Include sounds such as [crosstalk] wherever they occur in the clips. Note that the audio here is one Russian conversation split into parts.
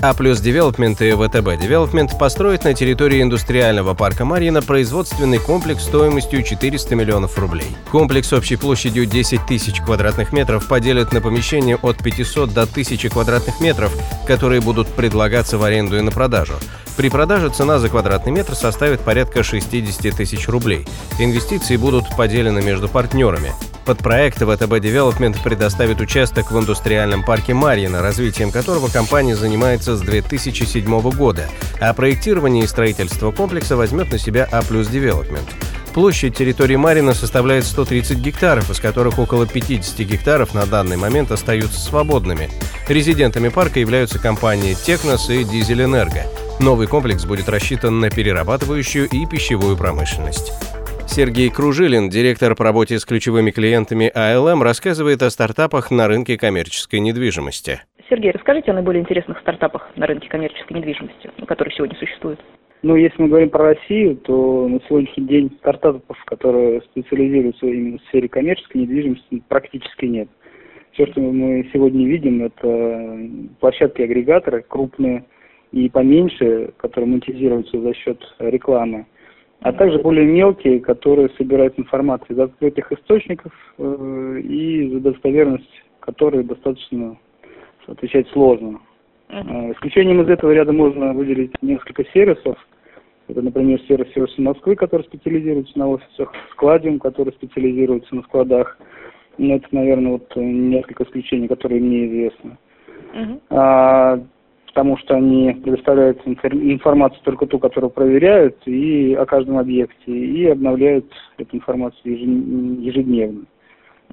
А Плюс Девелопмент и ВТБ Девелопмент построят на территории индустриального парка Марьино производственный комплекс стоимостью 400 миллионов рублей. Комплекс общей площадью 10 тысяч квадратных метров поделят на помещения от 500 до 1000 квадратных метров, которые будут предлагаться в аренду и на продажу. При продаже цена за квадратный метр составит порядка 60 тысяч рублей. Инвестиции будут поделены между партнерами. Под проект ВТБ Девелопмент предоставит участок в индустриальном парке Марьино, развитием которого компания занимается с 2007 года, а проектирование и строительство комплекса возьмет на себя А Девелопмент. Площадь территории Марьино составляет 130 гектаров, из которых около 50 гектаров на данный момент остаются свободными. Резидентами парка являются компании «Технос» и «Дизель-Энерго». Новый комплекс будет рассчитан на перерабатывающую и пищевую промышленность. Сергей Кружилин, директор по работе с ключевыми клиентами АЛМ, рассказывает о стартапах на рынке коммерческой недвижимости. Сергей, расскажите о наиболее интересных стартапах на рынке коммерческой недвижимости, которые сегодня существуют. Ну, если мы говорим про Россию, то на сегодняшний день стартапов, которые специализируются именно в сфере коммерческой недвижимости, практически нет. Все, что мы сегодня видим, это площадки-агрегаторы крупные и поменьше, которые монетизируются за счет рекламы а также более мелкие, которые собирают информацию из открытых источников э, и за достоверность которой достаточно отвечать сложно. Uh-huh. Исключением из этого ряда можно выделить несколько сервисов. Это, например, сервис сервисы Москвы, который специализируется на офисах, Складиум, который специализируется на складах. Ну, это, наверное, вот несколько исключений, которые мне известны. Uh-huh. А, потому что они предоставляют информацию только ту, которую проверяют, и о каждом объекте, и обновляют эту информацию ежедневно.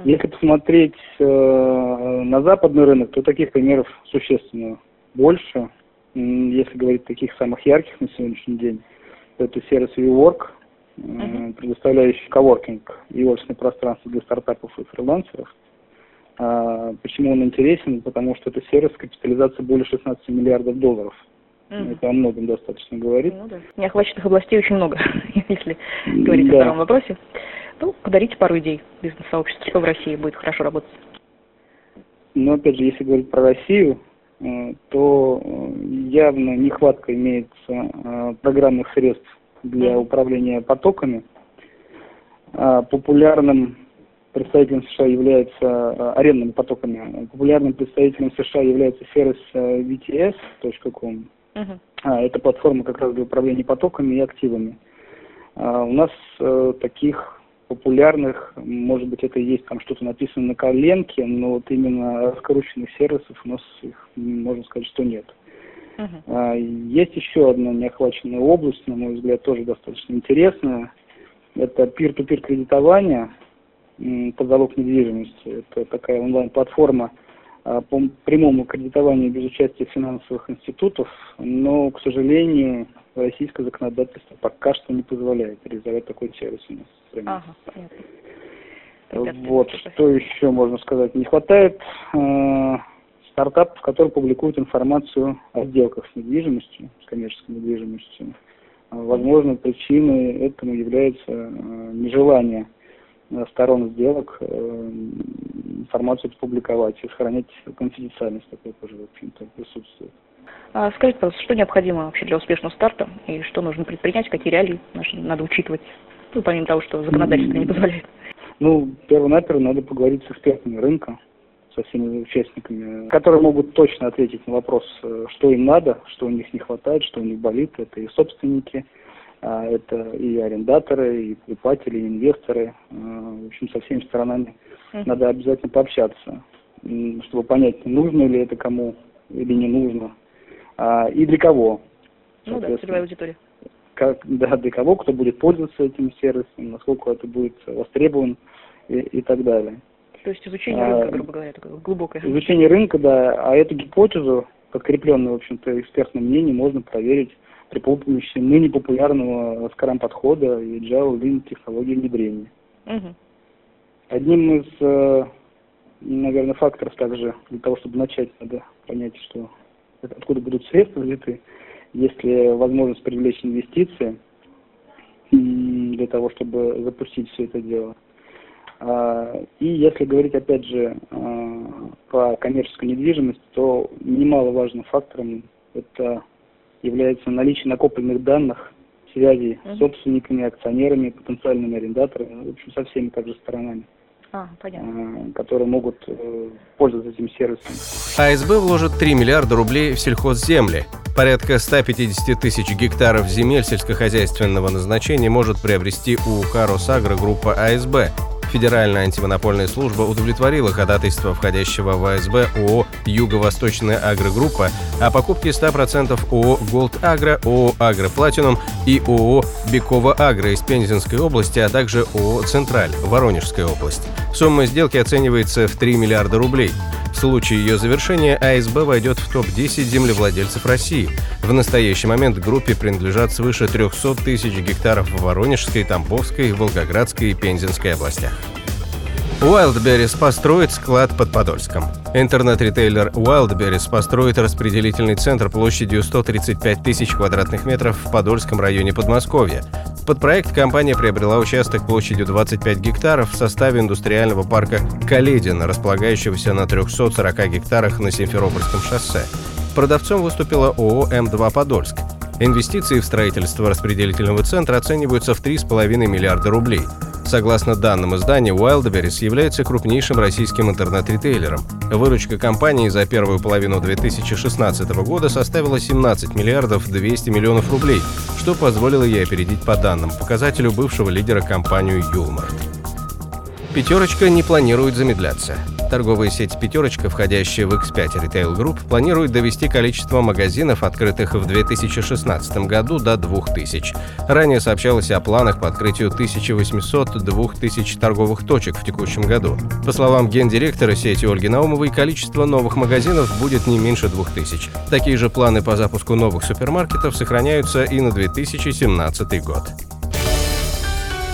Если посмотреть э, на западный рынок, то таких примеров существенно больше. Если говорить о таких самых ярких на сегодняшний день, то это сервис WeWork, э, предоставляющий коворкинг и офисное пространство для стартапов и фрилансеров. А, почему он интересен? Потому что это сервис капитализации более 16 миллиардов долларов. Mm. Это о многом достаточно говорит. Ну, да. Неохваченных областей очень много, [laughs] если говорить да. о втором вопросе. Ну, подарите пару идей бизнес-сообществу, что в России будет хорошо работать. Но, опять же, если говорить про Россию, э, то э, явно нехватка имеется э, программных средств для управления потоками. А популярным представителем США является э, арендными потоками. Популярным представителем США является сервис VTS.com. Uh-huh. Это платформа как раз для управления потоками и активами. А, у нас э, таких популярных, может быть, это и есть там что-то написано на коленке, но вот именно раскрученных сервисов у нас их, можно сказать, что нет. Uh-huh. Есть еще одна неохваченная область, на мой взгляд, тоже достаточно интересная. Это peer-to-peer кредитование под залог недвижимости. Это такая онлайн-платформа а, по прямому кредитованию без участия финансовых институтов, но, к сожалению, российское законодательство пока что не позволяет реализовать такой сервис у нас в стране. Ага, понятно. вот, что еще можно сказать? Не хватает э, стартапов, которые публикуют информацию о сделках с недвижимостью, с коммерческой недвижимостью. Возможно, причиной этому является э, нежелание сторон сделок э, информацию публиковать и сохранять конфиденциальность такой тоже, в общем-то, присутствует. А скажите, пожалуйста, что необходимо вообще для успешного старта и что нужно предпринять, какие реалии надо учитывать, ну, помимо того, что законодательство не позволяет? Ну, перво-наперво надо поговорить с экспертами рынка, со всеми участниками, которые могут точно ответить на вопрос, э, что им надо, что у них не хватает, что у них болит. Это и собственники, это и арендаторы, и покупатели, и инвесторы. А, в общем, со всеми сторонами надо обязательно пообщаться, чтобы понять, нужно ли это кому или не нужно, а, и для кого. Ну да, целевая аудитория. Как, да, для кого, кто будет пользоваться этим сервисом, насколько это будет востребован и, и так далее. То есть изучение рынка, грубо говоря, такое глубокое. Изучение рынка, да, а эту гипотезу, подкрепленную, в общем-то, экспертным мнением, можно проверить при помощи ныне популярного Scrum подхода и Agile Lean технологии внедрения. Угу. Одним из, э, наверное, факторов также для того, чтобы начать, надо понять, что откуда будут средства взяты, если возможность привлечь инвестиции для того, чтобы запустить все это дело. А, и если говорить, опять же, а, про коммерческую недвижимость, то немаловажным фактором это является наличие накопленных данных, связей с собственниками, акционерами, потенциальными арендаторами, в общем, со всеми также сторонами. А, понятно. которые могут э, пользоваться этим сервисом. АСБ вложит 3 миллиарда рублей в сельхозземли. Порядка 150 тысяч гектаров земель сельскохозяйственного назначения может приобрести УК «Росагро» группа АСБ. Федеральная антимонопольная служба удовлетворила ходатайство входящего в АСБ ООО «Юго-Восточная агрогруппа» о покупке 100% ООО «Голд Агро», ООО «Агро Платинум» и ООО «Бекова Агро» из Пензенской области, а также ООО «Централь» Воронежской области. Сумма сделки оценивается в 3 миллиарда рублей. В случае ее завершения АСБ войдет в топ-10 землевладельцев России. В настоящий момент группе принадлежат свыше 300 тысяч гектаров в Воронежской, Тамбовской, Волгоградской и Пензенской областях. Wildberries построит склад под Подольском. Интернет-ритейлер Wildberries построит распределительный центр площадью 135 тысяч квадратных метров в Подольском районе Подмосковья. Под проект компания приобрела участок площадью 25 гектаров в составе индустриального парка «Каледин», располагающегося на 340 гектарах на Симферопольском шоссе. Продавцом выступила ООО «М2 Подольск». Инвестиции в строительство распределительного центра оцениваются в 3,5 миллиарда рублей. Согласно данным издания, Wildberries является крупнейшим российским интернет-ритейлером. Выручка компании за первую половину 2016 года составила 17 миллиардов 200 миллионов рублей, что позволило ей опередить по данным показателю бывшего лидера компанию Юлмарт. Пятерочка не планирует замедляться. Торговая сеть «Пятерочка», входящая в X5 Retail Group, планирует довести количество магазинов, открытых в 2016 году, до 2000. Ранее сообщалось о планах по открытию 1800-2000 торговых точек в текущем году. По словам гендиректора сети Ольги Наумовой, количество новых магазинов будет не меньше 2000. Такие же планы по запуску новых супермаркетов сохраняются и на 2017 год.